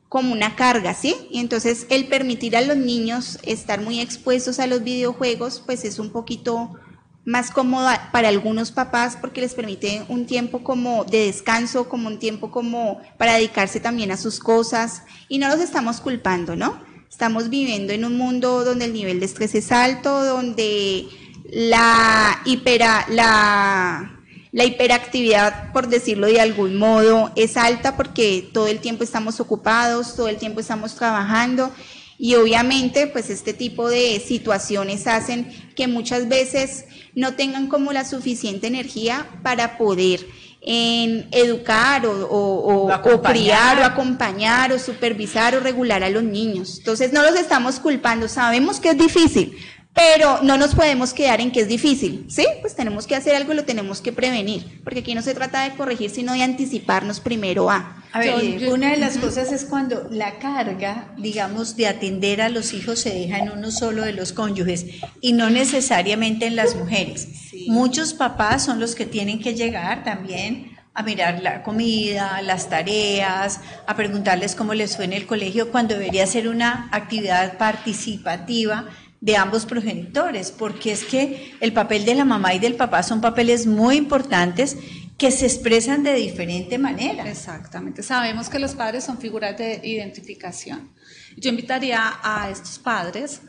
Speaker 2: como una carga, ¿sí? Y entonces el permitir a los niños estar muy expuestos a los videojuegos, pues es un poquito más cómodo para algunos papás porque les permite un tiempo como de descanso, como un tiempo como para dedicarse también a sus cosas y no los estamos culpando, ¿no? Estamos viviendo en un mundo donde el nivel de estrés es alto, donde la, hipera, la, la hiperactividad, por decirlo de algún modo, es alta porque todo el tiempo estamos ocupados, todo el tiempo estamos trabajando y obviamente pues este tipo de situaciones hacen que muchas veces no tengan como la suficiente energía para poder en educar o, o, o, criar o acompañar o supervisar o regular a los niños. Entonces no los estamos culpando, sabemos que es difícil, pero no nos podemos quedar en que es difícil, ¿sí? Pues tenemos que hacer algo y lo tenemos que prevenir, porque aquí no se trata de corregir, sino de anticiparnos primero a.
Speaker 1: A ver, una de las cosas es cuando la carga, digamos, de atender a los hijos se deja en uno solo de los cónyuges y no necesariamente en las mujeres. Muchos papás son los que tienen que llegar también a mirar la comida, las tareas, a preguntarles cómo les fue en el colegio, cuando debería ser una actividad participativa de ambos progenitores, porque es que el papel de la mamá y del papá son papeles muy importantes que se expresan de diferente manera.
Speaker 3: Exactamente. Sabemos que los padres son figuras de identificación. Yo invitaría a estos padres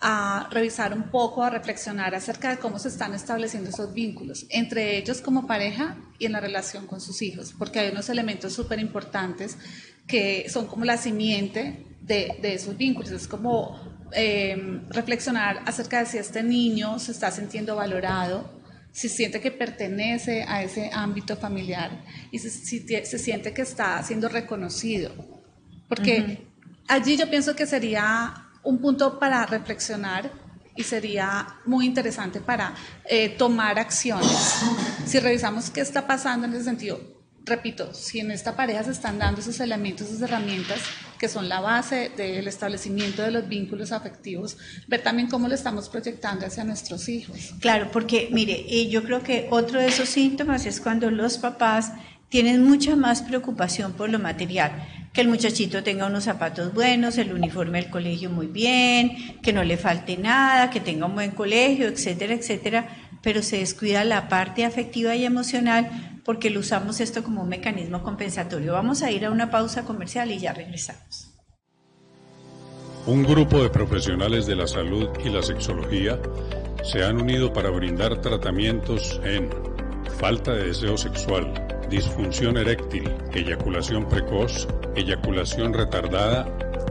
Speaker 3: a revisar un poco, a reflexionar acerca de cómo se están estableciendo esos vínculos entre ellos como pareja y en la relación con sus hijos, porque hay unos elementos súper importantes que son como la simiente de, de esos vínculos. Es como eh, reflexionar acerca de si este niño se está sintiendo valorado, si siente que pertenece a ese ámbito familiar y si, se siente que está siendo reconocido. Porque allí yo pienso que sería un punto para reflexionar y sería muy interesante para eh, tomar acciones. Si revisamos qué está pasando en ese sentido, repito, si en esta pareja se están dando esos elementos, esas herramientas que son la base del establecimiento de los vínculos afectivos, ver también cómo lo estamos proyectando hacia nuestros hijos.
Speaker 1: Claro, porque mire, yo creo que otro de esos síntomas es cuando los papás tienen mucha más preocupación por lo material, que el muchachito tenga unos zapatos buenos, el uniforme del colegio muy bien, que no le falte nada, que tenga un buen colegio, etcétera, etcétera, pero se descuida la parte afectiva y emocional porque lo usamos esto como un mecanismo compensatorio. Vamos a ir a una pausa comercial y ya regresamos.
Speaker 4: Un grupo de profesionales de la salud y la sexología se han unido para brindar tratamientos en falta de deseo sexual, disfunción eréctil, eyaculación precoz, eyaculación retardada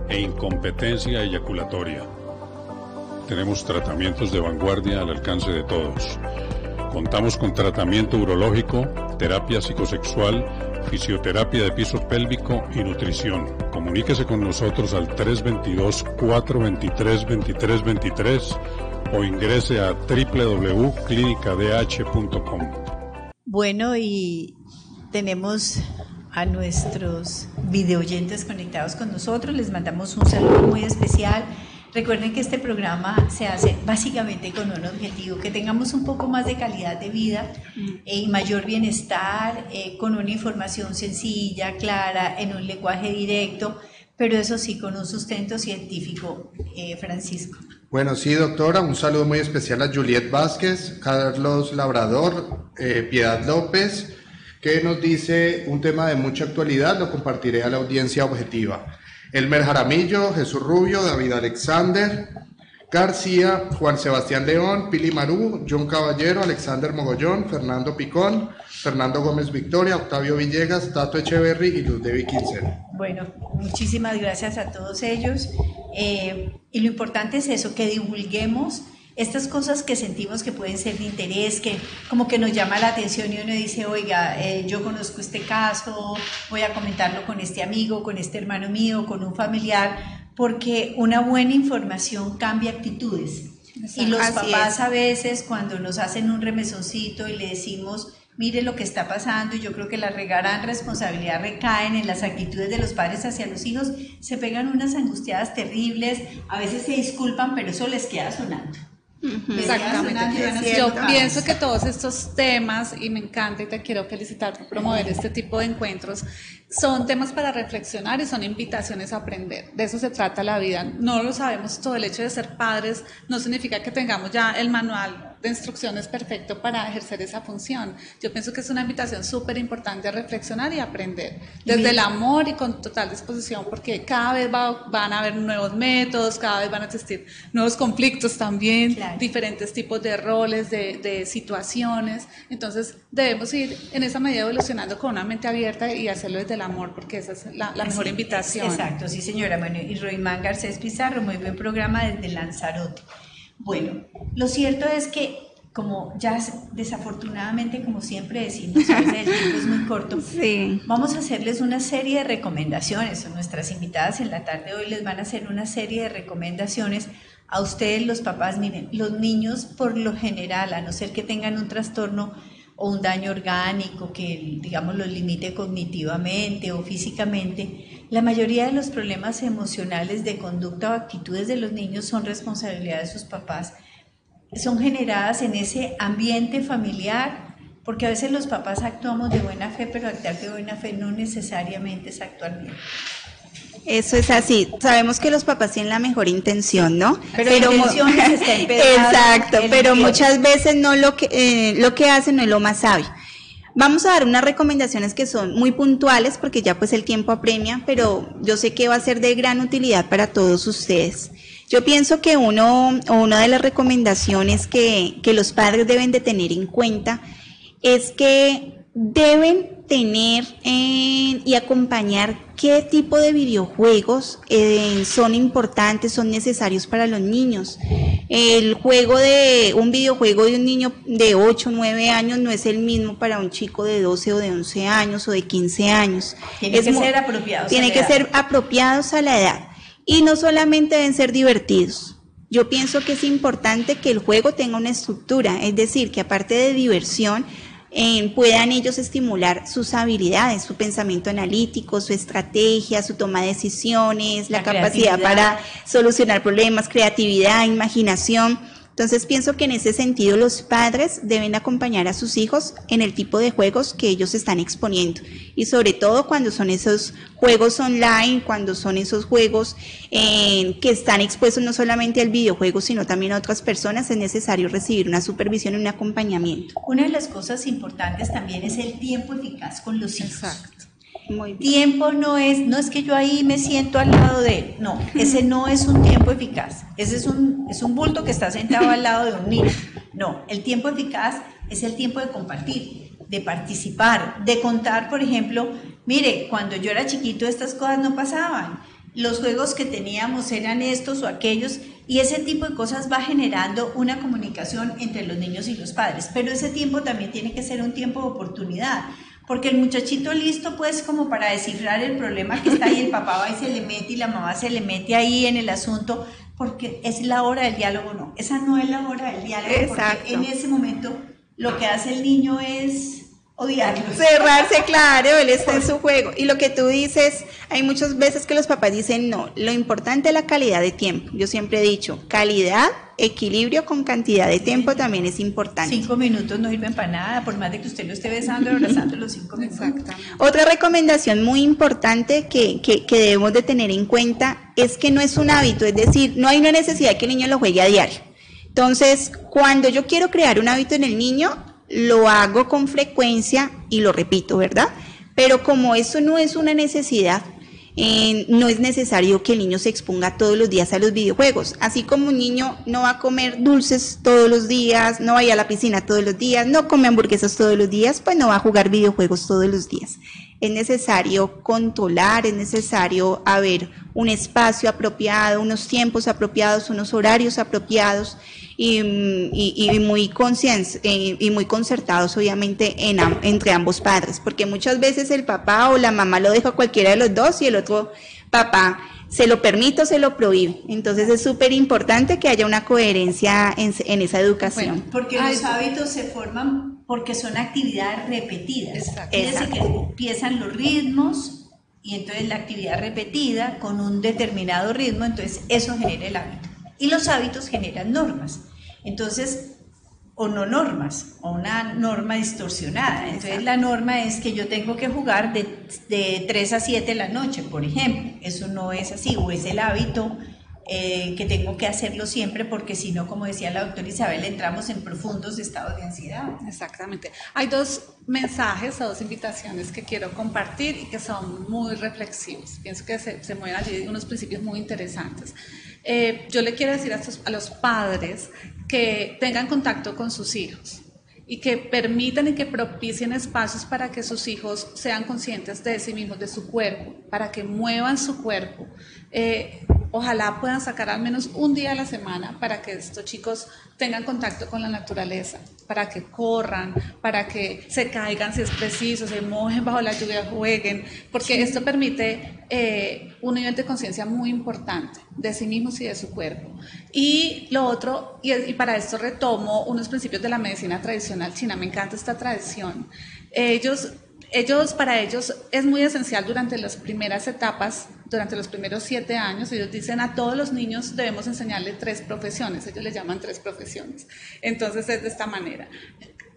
Speaker 4: e incompetencia eyaculatoria. Tenemos tratamientos de vanguardia al alcance de todos Contamos con tratamiento urológico, terapia psicosexual, fisioterapia de piso pélvico y nutrición. Comuníquese con nosotros al 322-423-2323 o ingrese a www.clinicadh.com.
Speaker 1: Bueno, y tenemos a nuestros videoyentes conectados con nosotros. Les mandamos un saludo muy especial Recuerden que este programa se hace básicamente con un objetivo, que tengamos un poco más de calidad de vida mm. y mayor bienestar, eh, con una información sencilla, clara, en un lenguaje directo, pero eso sí, con un sustento científico, eh, Francisco.
Speaker 5: Bueno, sí, doctora, un saludo muy especial a Juliet Vázquez, Carlos Labrador, eh, Piedad López, que nos dice un tema de mucha actualidad, lo compartiré a la audiencia objetiva. Elmer Jaramillo, Jesús Rubio, David Alexander, García, Juan Sebastián León, Pili Marú, John Caballero, Alexander Mogollón, Fernando Picón, Fernando Gómez Victoria, Octavio Villegas, Tato Echeverry y Luz Devi Quincel.
Speaker 1: Bueno, muchísimas gracias a todos ellos. Eh, y lo importante es eso, que divulguemos estas cosas que sentimos que pueden ser de interés, que como que nos llama la atención y uno dice, oiga, eh, yo conozco este caso, voy a comentarlo con este amigo, con este hermano mío, con un familiar, porque una buena información cambia actitudes. Y los papás a veces cuando nos hacen un remesoncito y le decimos, mire lo que está pasando, y yo creo que la gran responsabilidad recaen en las actitudes de los padres hacia los hijos, se pegan unas angustiadas terribles, a veces se disculpan, pero eso les queda sonando.
Speaker 3: Exactamente. Yo pienso que todos estos temas, y me encanta y te quiero felicitar por promover este tipo de encuentros, son temas para reflexionar y son invitaciones a aprender. De eso se trata la vida. No lo sabemos todo. El hecho de ser padres no significa que tengamos ya el manual de instrucciones perfecto para ejercer esa función. Yo pienso que es una invitación súper importante a reflexionar y aprender desde el amor y con total disposición, porque cada vez van a haber nuevos métodos, cada vez van a existir nuevos conflictos también, diferentes tipos de roles, de, de, situaciones. Entonces debemos ir en esa medida evolucionando con una mente abierta y hacerlo desde el amor, porque esa es la, mejor invitación.
Speaker 1: Exacto, sí señora. Bueno, y Roimán Garcés Pizarro, muy buen programa desde Lanzarote. Bueno, lo cierto es que como ya desafortunadamente, como siempre decimos, a veces el tiempo es muy corto, vamos a hacerles una serie de recomendaciones. Nuestras invitadas en la tarde de hoy les van a hacer una serie de recomendaciones a ustedes los papás. Miren, los niños por lo general, a no ser que tengan un trastorno o un daño orgánico que, digamos, los limite cognitivamente o físicamente, la mayoría de los problemas emocionales de conducta o actitudes de los niños son responsabilidad de sus papás. Son generadas en ese ambiente familiar, porque a veces los papás actuamos de buena fe, pero actuar de buena fe no necesariamente es actuar bien.
Speaker 2: Eso es así. Sabemos que los papás tienen la mejor intención, ¿no?
Speaker 1: Pero, está
Speaker 2: Exacto, pero muchas veces no lo que eh, lo que hacen no es lo más sabio. Vamos a dar unas recomendaciones que son muy puntuales porque ya pues el tiempo apremia, pero yo sé que va a ser de gran utilidad para todos ustedes. Yo pienso que uno o una de las recomendaciones que, que los padres deben de tener en cuenta es que deben tener y acompañar qué tipo de videojuegos eh, son importantes, son necesarios para los niños. El juego de un videojuego de un niño de 8 o 9 años no es el mismo para un chico de 12 o de 11 años o de 15 años.
Speaker 1: Tiene que ser apropiados.
Speaker 2: Tiene que ser apropiados a la edad. Y no solamente deben ser divertidos. Yo pienso que es importante que el juego tenga una estructura, es decir, que aparte de diversión, puedan ellos estimular sus habilidades, su pensamiento analítico, su estrategia, su toma de decisiones, la capacidad para solucionar problemas, creatividad, imaginación. Entonces pienso que en ese sentido los padres deben acompañar a sus hijos en el tipo de juegos que ellos están exponiendo y sobre todo cuando son esos juegos online, cuando son esos juegos eh, que están expuestos no solamente al videojuego sino también a otras personas, es necesario recibir una supervisión y un acompañamiento.
Speaker 1: Una de las cosas importantes también es el tiempo eficaz con los hijos. Exacto. Tiempo no es, no es que yo ahí me siento al lado de él, no, ese no es un tiempo eficaz, ese es un, es un bulto que está sentado al lado de un niño. No, el tiempo eficaz es el tiempo de compartir, de participar, de contar, por ejemplo, mire, cuando yo era chiquito estas cosas no pasaban, los juegos que teníamos eran estos o aquellos, y ese tipo de cosas va generando una comunicación entre los niños y los padres, pero ese tiempo también tiene que ser un tiempo de oportunidad porque el muchachito listo pues como para descifrar el problema que está ahí, el papá va y se le mete y la mamá se le mete ahí en el asunto, porque es la hora del diálogo, no, esa no es la hora del diálogo, porque en ese momento lo que hace el niño es
Speaker 2: Cerrarse, claro, él está en su juego. Y lo que tú dices, hay muchas veces que los papás dicen, no, lo importante es la calidad de tiempo. Yo siempre he dicho, calidad, equilibrio con cantidad de tiempo también es importante.
Speaker 1: Cinco minutos no sirven para nada, por más de que usted lo esté besando, abrazando los cinco minutos.
Speaker 2: Otra recomendación muy importante que, que, que debemos de tener en cuenta es que no es un hábito, es decir, no hay una necesidad que el niño lo juegue a diario. Entonces, cuando yo quiero crear un hábito en el niño, lo hago con frecuencia y lo repito, ¿verdad? Pero como eso no es una necesidad, no es necesario que el niño se exponga todos los días a los videojuegos. Así como un niño no va a comer dulces todos los días, no va a ir a la piscina todos los días, no come hamburguesas todos los días, pues no va a jugar videojuegos todos los días. Es necesario controlar, es necesario haber un espacio apropiado, unos tiempos apropiados, unos horarios apropiados y, muy, eh, y muy concertados obviamente en, entre ambos padres, porque muchas veces el papá o la mamá lo deja a cualquiera de los dos y el otro papá se lo permite o se lo prohíbe. Entonces es súper importante que haya una coherencia en, esa educación.
Speaker 1: porque los hábitos se forman porque son actividades repetidas. Exacto. Es decir, que empiezan los ritmos y entonces la actividad repetida con un determinado ritmo, entonces eso genera el hábito. Y los hábitos generan normas. Entonces, o no normas, o una norma distorsionada. Entonces la norma es que yo tengo que jugar de, de 3 a 7 de la noche, por ejemplo. Eso no es así, o es el hábito eh, que tengo que hacerlo siempre porque si no, como decía la doctora Isabel, entramos en profundos estados de ansiedad.
Speaker 3: Exactamente. Hay dos mensajes o dos invitaciones que quiero compartir y que son muy reflexivos. Pienso que se, se mueven allí unos principios muy interesantes. Eh, yo le quiero decir a, los padres que tengan contacto con sus hijos y que permitan y que propicien espacios para que sus hijos sean conscientes de sí mismos, de su cuerpo, para que muevan su cuerpo. Eh, ojalá puedan sacar al menos un día a la semana para que estos chicos tengan contacto con la naturaleza, para que corran, para que se caigan si es preciso, se mojen bajo la lluvia, jueguen, porque esto permite eh, un nivel de conciencia muy importante de sí mismos y de su cuerpo. Y lo otro, y, y para esto retomo unos principios de la medicina tradicional china, me encanta esta tradición. Ellos ellos, para ellos es muy esencial durante las primeras etapas, durante los primeros siete años, ellos dicen a todos los niños debemos enseñarle tres profesiones, ellos les llaman tres profesiones. Entonces es de esta manera.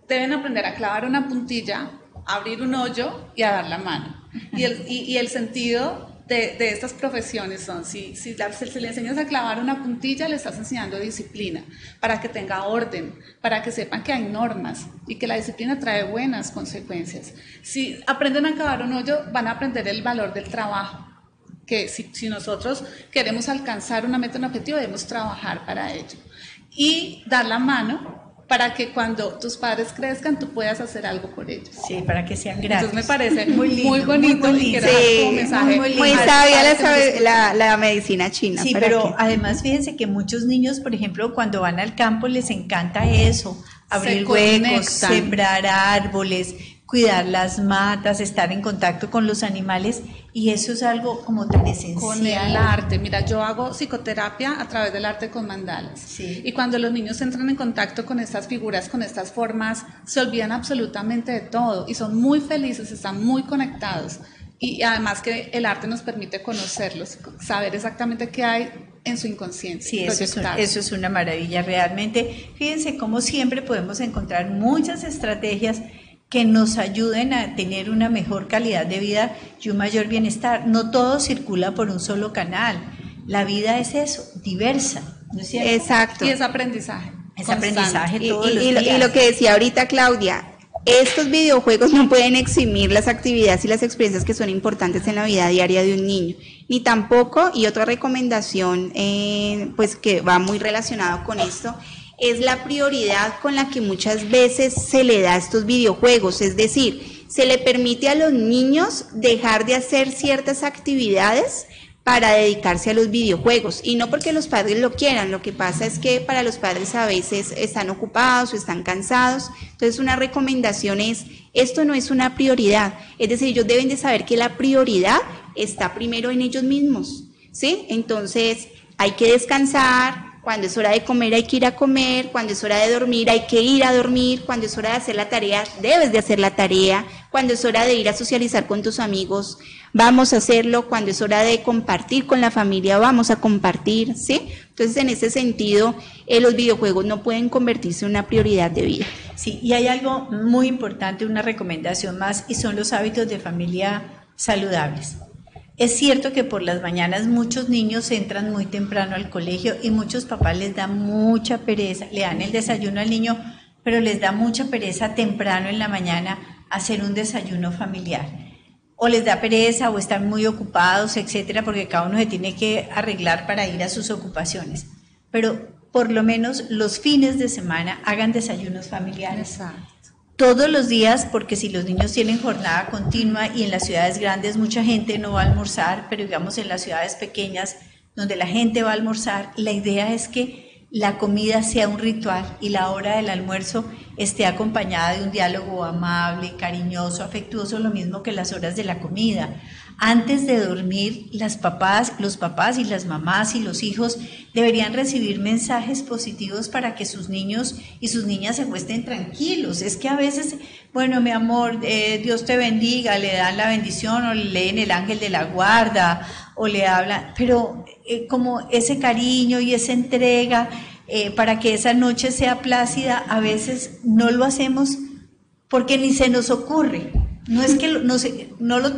Speaker 3: Deben aprender a clavar una puntilla, abrir un hoyo y a dar la mano. Y el sentido de, estas profesiones son, si, si, si, le enseñas a clavar una puntilla, le estás enseñando disciplina, para que tenga orden, para que sepan que hay normas y que la disciplina trae buenas consecuencias. Si aprenden a cavar un hoyo, van a aprender el valor del trabajo, que si, si nosotros queremos alcanzar una meta, un objetivo, debemos trabajar para ello. Y dar la mano para que cuando tus padres crezcan tú puedas hacer algo por ellos.
Speaker 1: Sí, para que sean gratos.
Speaker 3: Entonces me parece muy, muy bonito muy y sí, mensaje
Speaker 2: muy, muy sabia la, la, medicina china.
Speaker 1: Sí, pero además fíjense que muchos niños, por ejemplo, cuando van al campo les encanta eso, abrir huecos, sembrar árboles, cuidar las matas, estar en contacto con los animales y eso es algo como tan esencial.
Speaker 3: Con el arte, mira, yo hago psicoterapia a través del arte con mandalas. Sí. Y cuando los niños entran en contacto con estas figuras, con estas formas, se olvidan absolutamente de todo y son muy felices, están muy conectados. Y además que el arte nos permite conocerlos, saber exactamente qué hay en su inconsciencia.
Speaker 1: Sí, eso es, eso es una maravilla realmente. Fíjense cómo siempre podemos encontrar muchas estrategias que nos ayuden a tener una mejor calidad de vida y un mayor bienestar. No todo circula por un solo canal. La vida es eso, diversa. ¿no es cierto?
Speaker 2: Exacto.
Speaker 3: Y es aprendizaje.
Speaker 1: Es aprendizaje todos
Speaker 2: y,
Speaker 1: los
Speaker 2: días. y lo que decía ahorita Claudia, estos videojuegos no pueden eximir las actividades y las experiencias que son importantes en la vida diaria de un niño, ni tampoco, y otra recomendación, eh, pues que va muy relacionado con esto, es la prioridad con la que muchas veces se le da a estos videojuegos, es decir, se le permite a los niños dejar de hacer ciertas actividades para dedicarse a los videojuegos. Y no porque los padres lo quieran, lo que pasa es que para los padres a veces están ocupados o están cansados, entonces una recomendación es, esto no es una prioridad, es decir, ellos deben de saber que la prioridad está primero en ellos mismos, ¿sí? Entonces hay que descansar, cuando es hora de comer hay que ir a comer, cuando es hora de dormir hay que ir a dormir, cuando es hora de hacer la tarea debes de hacer la tarea, cuando es hora de ir a socializar con tus amigos vamos a hacerlo, cuando es hora de compartir con la familia vamos a compartir, ¿sí? Entonces en ese sentido eh, los videojuegos no pueden convertirse en una prioridad de vida.
Speaker 1: Sí, y hay algo muy importante, una recomendación más, y son los hábitos de familia saludables. Es cierto que por las mañanas muchos niños entran muy temprano al colegio y muchos papás les dan mucha pereza, le dan el desayuno al niño pero les da mucha pereza temprano en la mañana hacer un desayuno familiar. O les da pereza o están muy ocupados, etcétera, porque cada uno se tiene que arreglar para ir a sus ocupaciones. Pero por lo menos los fines de semana hagan desayunos familiares. Todos los días, porque si los niños tienen jornada continua y en las ciudades grandes mucha gente no va a almorzar, pero digamos en las ciudades pequeñas donde la gente va a almorzar, la idea es que la comida sea un ritual y la hora del almuerzo esté acompañada de un diálogo amable, cariñoso, afectuoso, lo mismo que las horas de la comida. Antes de dormir, las papás, los papás y las mamás y los hijos deberían recibir mensajes positivos para que sus niños y sus niñas se acuesten tranquilos. Es que a veces, bueno, mi amor, eh, Dios te bendiga, le dan la bendición o le leen el ángel de la guarda o le hablan, pero eh, como ese cariño y esa entrega eh, para que esa noche sea plácida, a veces no lo hacemos porque ni se nos ocurre. No es que no, no lo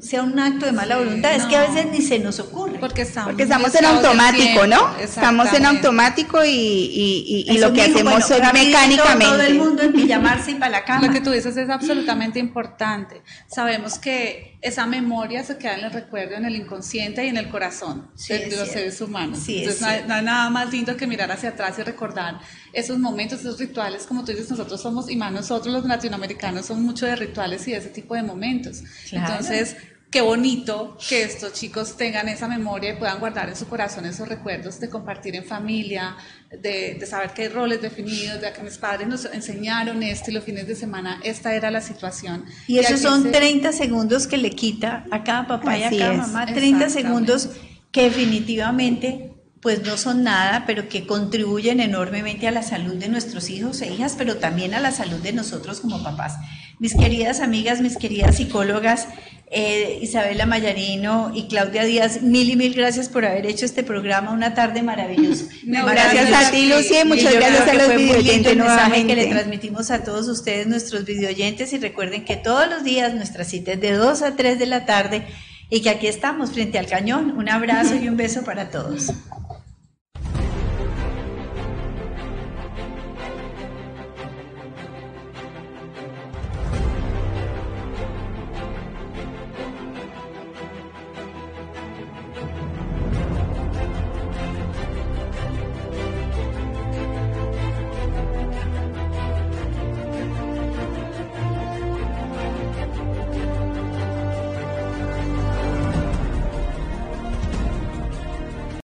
Speaker 1: sea un acto de mala voluntad, es que a veces ni se nos ocurre.
Speaker 2: Porque estamos, porque estamos en automático, ¿no? Estamos en automático y, y, lo que hacemos es mecánicamente.
Speaker 1: Todo el mundo en llamarse y para la cama.
Speaker 3: Lo que tú dices es absolutamente importante. Sabemos que esa memoria se queda en el recuerdo, en el inconsciente y en el corazón de, los seres humanos. Entonces no hay, no hay, nada más lindo que mirar hacia atrás y recordar esos momentos, esos rituales, como tú dices, nosotros somos, y más nosotros los latinoamericanos, somos mucho de rituales y de ese tipo de momentos. Entonces, qué bonito que estos chicos tengan esa memoria y puedan guardar en su corazón esos recuerdos de compartir en familia, de, saber que hay roles definidos, de que mis padres nos enseñaron esto y los fines de semana esta era la situación.
Speaker 1: Y, esos son 30 segundos que le quita a cada papá y a cada mamá, 30 segundos que definitivamente pues no son nada, pero que contribuyen enormemente a la salud de nuestros hijos e hijas, pero también a la salud de nosotros como papás. Mis queridas amigas, mis queridas psicólogas, eh, Isabela Mayarino y Claudia Díaz, mil y mil gracias por haber hecho este programa, una tarde maravillosa.
Speaker 2: gracias a ti, Lucía, y muchas gracias a los videoyentes
Speaker 1: que le transmitimos a todos ustedes, nuestros videoyentes, y recuerden que todos los días nuestras citas de 2 a 3 de la tarde y que aquí estamos frente al cañón. Un abrazo y un beso para todos.